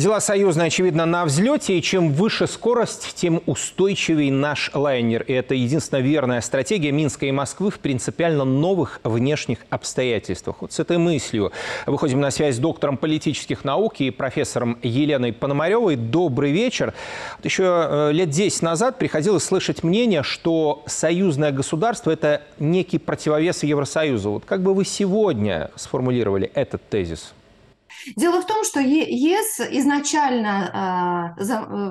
Дела союзные, очевидно, на взлете, и чем выше скорость, тем устойчивее наш лайнер. И это единственная верная стратегия Минска и Москвы в принципиально новых внешних обстоятельствах. Вот с этой мыслью выходим на связь с доктором политических наук и профессором Еленой Пономаревой. Добрый вечер. Еще э, лет 10 назад приходилось слышать мнение, что союзное государство – это некий противовес Евросоюзу. Вот как бы вы сегодня сформулировали этот тезис? Дело в том, что ЕС изначально э,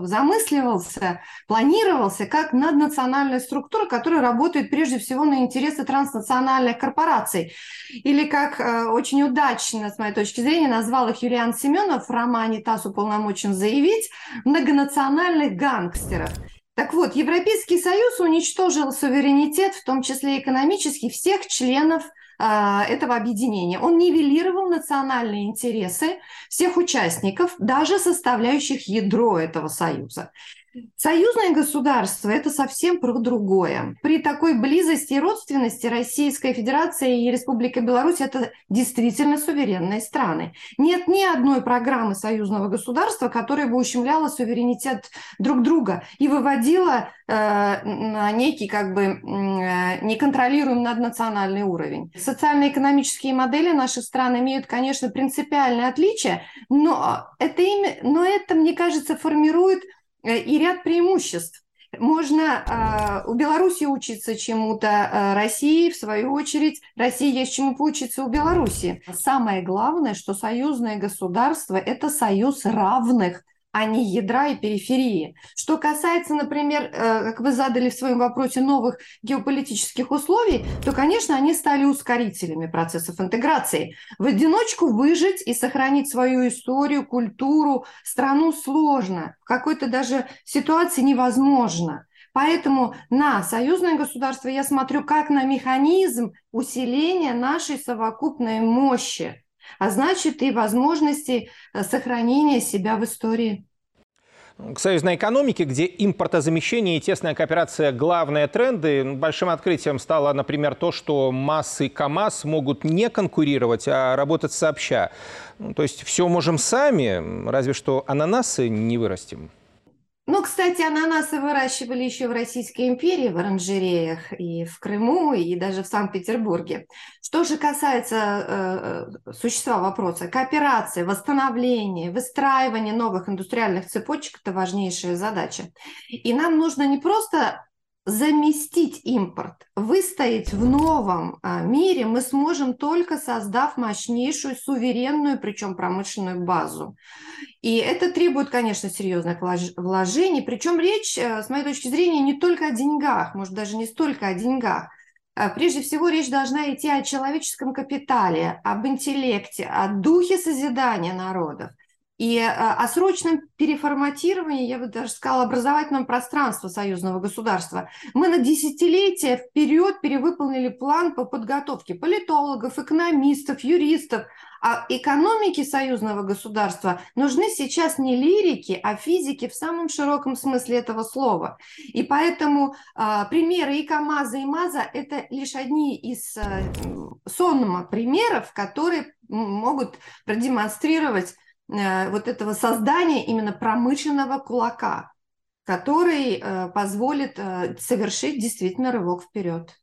замысливался, планировался как наднациональная структура, которая работает прежде всего на интересы транснациональных корпораций. Или, как э, очень удачно, с моей точки зрения, назвал их Юлиан Семенов в романе «ТАСС уполномочен заявить», многонациональных гангстеров. Так вот, Европейский Союз уничтожил суверенитет, в том числе экономический, всех членов а, этого объединения. Он нивелировал национальные интересы всех участников, даже составляющих ядро этого союза. Союзное государство – это совсем про другое. При такой близости и родственности Российская Федерация и Республика Беларусь – это действительно суверенные страны. Нет ни одной программы союзного государства, которая бы ущемляла суверенитет друг друга и выводила э, на некий как бы э, неконтролируемый наднациональный уровень. Социально-экономические модели наших стран имеют, конечно, принципиальные отличия, но это, имя, но это, мне кажется, формирует и ряд преимуществ. Можно э, у Беларуси учиться чему-то, э, России, в свою очередь, России есть чему поучиться у Беларуси. Самое главное, что союзное государство – это союз равных – а не ядра и периферии. Что касается, например, э, как вы задали в своем вопросе, новых геополитических условий, то, конечно, они стали ускорителями процессов интеграции. В одиночку выжить и сохранить свою историю, культуру, страну сложно. В какой-то даже ситуации невозможно. Поэтому на союзное государство я смотрю как на механизм усиления нашей совокупной мощи а значит и возможности э, сохранения себя в истории. К союзной экономике, где импортозамещение и тесная кооперация – главные тренды, большим открытием стало, например, то, что МАЗ и КАМАЗ могут не конкурировать, а работать сообща. То есть все можем сами, разве что ананасы не вырастим. Ну, кстати, ананасы выращивали еще в Российской империи, в оранжереях, и в Крыму, и даже в Санкт-Петербурге. Что же касается э, э существа вопроса, кооперации, восстановления, выстраивания новых индустриальных цепочек – это важнейшая задача. И нам нужно не просто заместить импорт, выстоять в новом а, мире мы сможем только создав мощнейшую суверенную, причем промышленную базу. И это требует, конечно, серьезных вложений. Причем речь, э, с моей точки зрения, не только о деньгах, может даже не столько о деньгах. А, прежде всего речь должна идти о человеческом капитале, об интеллекте, о духе созидания народов. И э, о срочном переформатировании, я бы даже сказала, образовательном пространства союзного государства. Мы на десятилетия вперед перевыполнили план по подготовке политологов, экономистов, юристов. А экономике союзного государства нужны сейчас не лирики, а физики в самом широком смысле этого слова. И поэтому э, примеры и КАМАЗа, и МАЗа – это лишь одни из э, сонма примеров, которые могут продемонстрировать вот этого создания именно промышленного кулака, который э, позволит э, совершить действительно рывок вперед.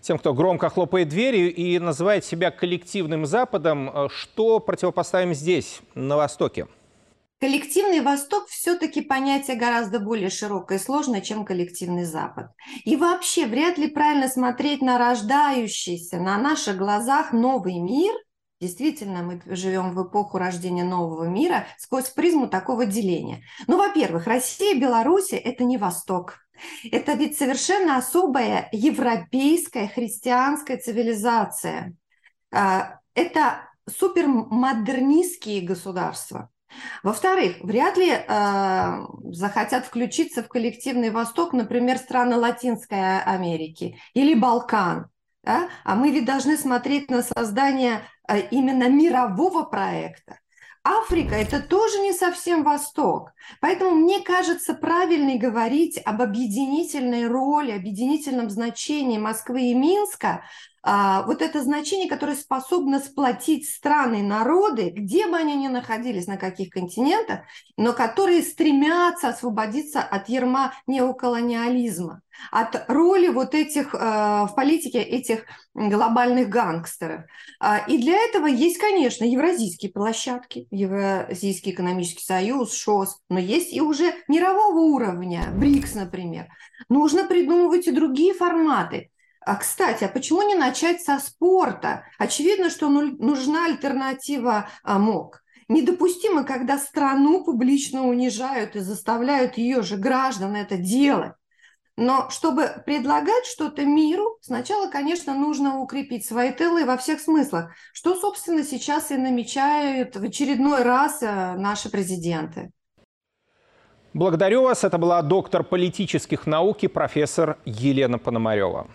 Тем, кто громко хлопает дверью и называет себя коллективным Западом, что противопоставим здесь, на Востоке? Коллективный Восток все-таки понятие гораздо более широкое и сложное, чем коллективный Запад. И вообще вряд ли правильно смотреть на рождающийся на наших глазах новый мир – Действительно, мы живем в эпоху рождения нового мира сквозь призму такого деления. Ну, во-первых, Россия и Беларусь – это не Восток. Это ведь совершенно особая европейская христианская цивилизация. А, это супермодернистские государства. Во-вторых, вряд ли э, захотят включиться в коллективный Восток, например, страны Латинской Америки или Балкан. Да? А мы ведь должны смотреть на создание именно мирового проекта. Африка – это тоже не совсем Восток. Поэтому мне кажется правильно говорить об объединительной роли, объединительном значении Москвы и Минска а, вот это значение, которое способно сплотить страны, народы, где бы они ни находились, на каких континентах, но которые стремятся освободиться от ерма неоколониализма, от роли вот этих э, в политике этих глобальных гангстеров. А, и для этого есть, конечно, евразийские площадки, Евразийский экономический союз, ШОС, но есть и уже мирового уровня, БРИКС, например. Нужно придумывать и другие форматы. А, кстати, а почему не начать со спорта? Очевидно, что нужна альтернатива а, МОК. Недопустимо, когда страну публично унижают и заставляют ее же граждан это делать. Но чтобы предлагать что-то миру, сначала, конечно, нужно укрепить свои тылы во всех смыслах, что, собственно, сейчас и намечают в очередной раз э, наши президенты. Благодарю вас. Это была доктор политических наук и профессор Елена Пономарева.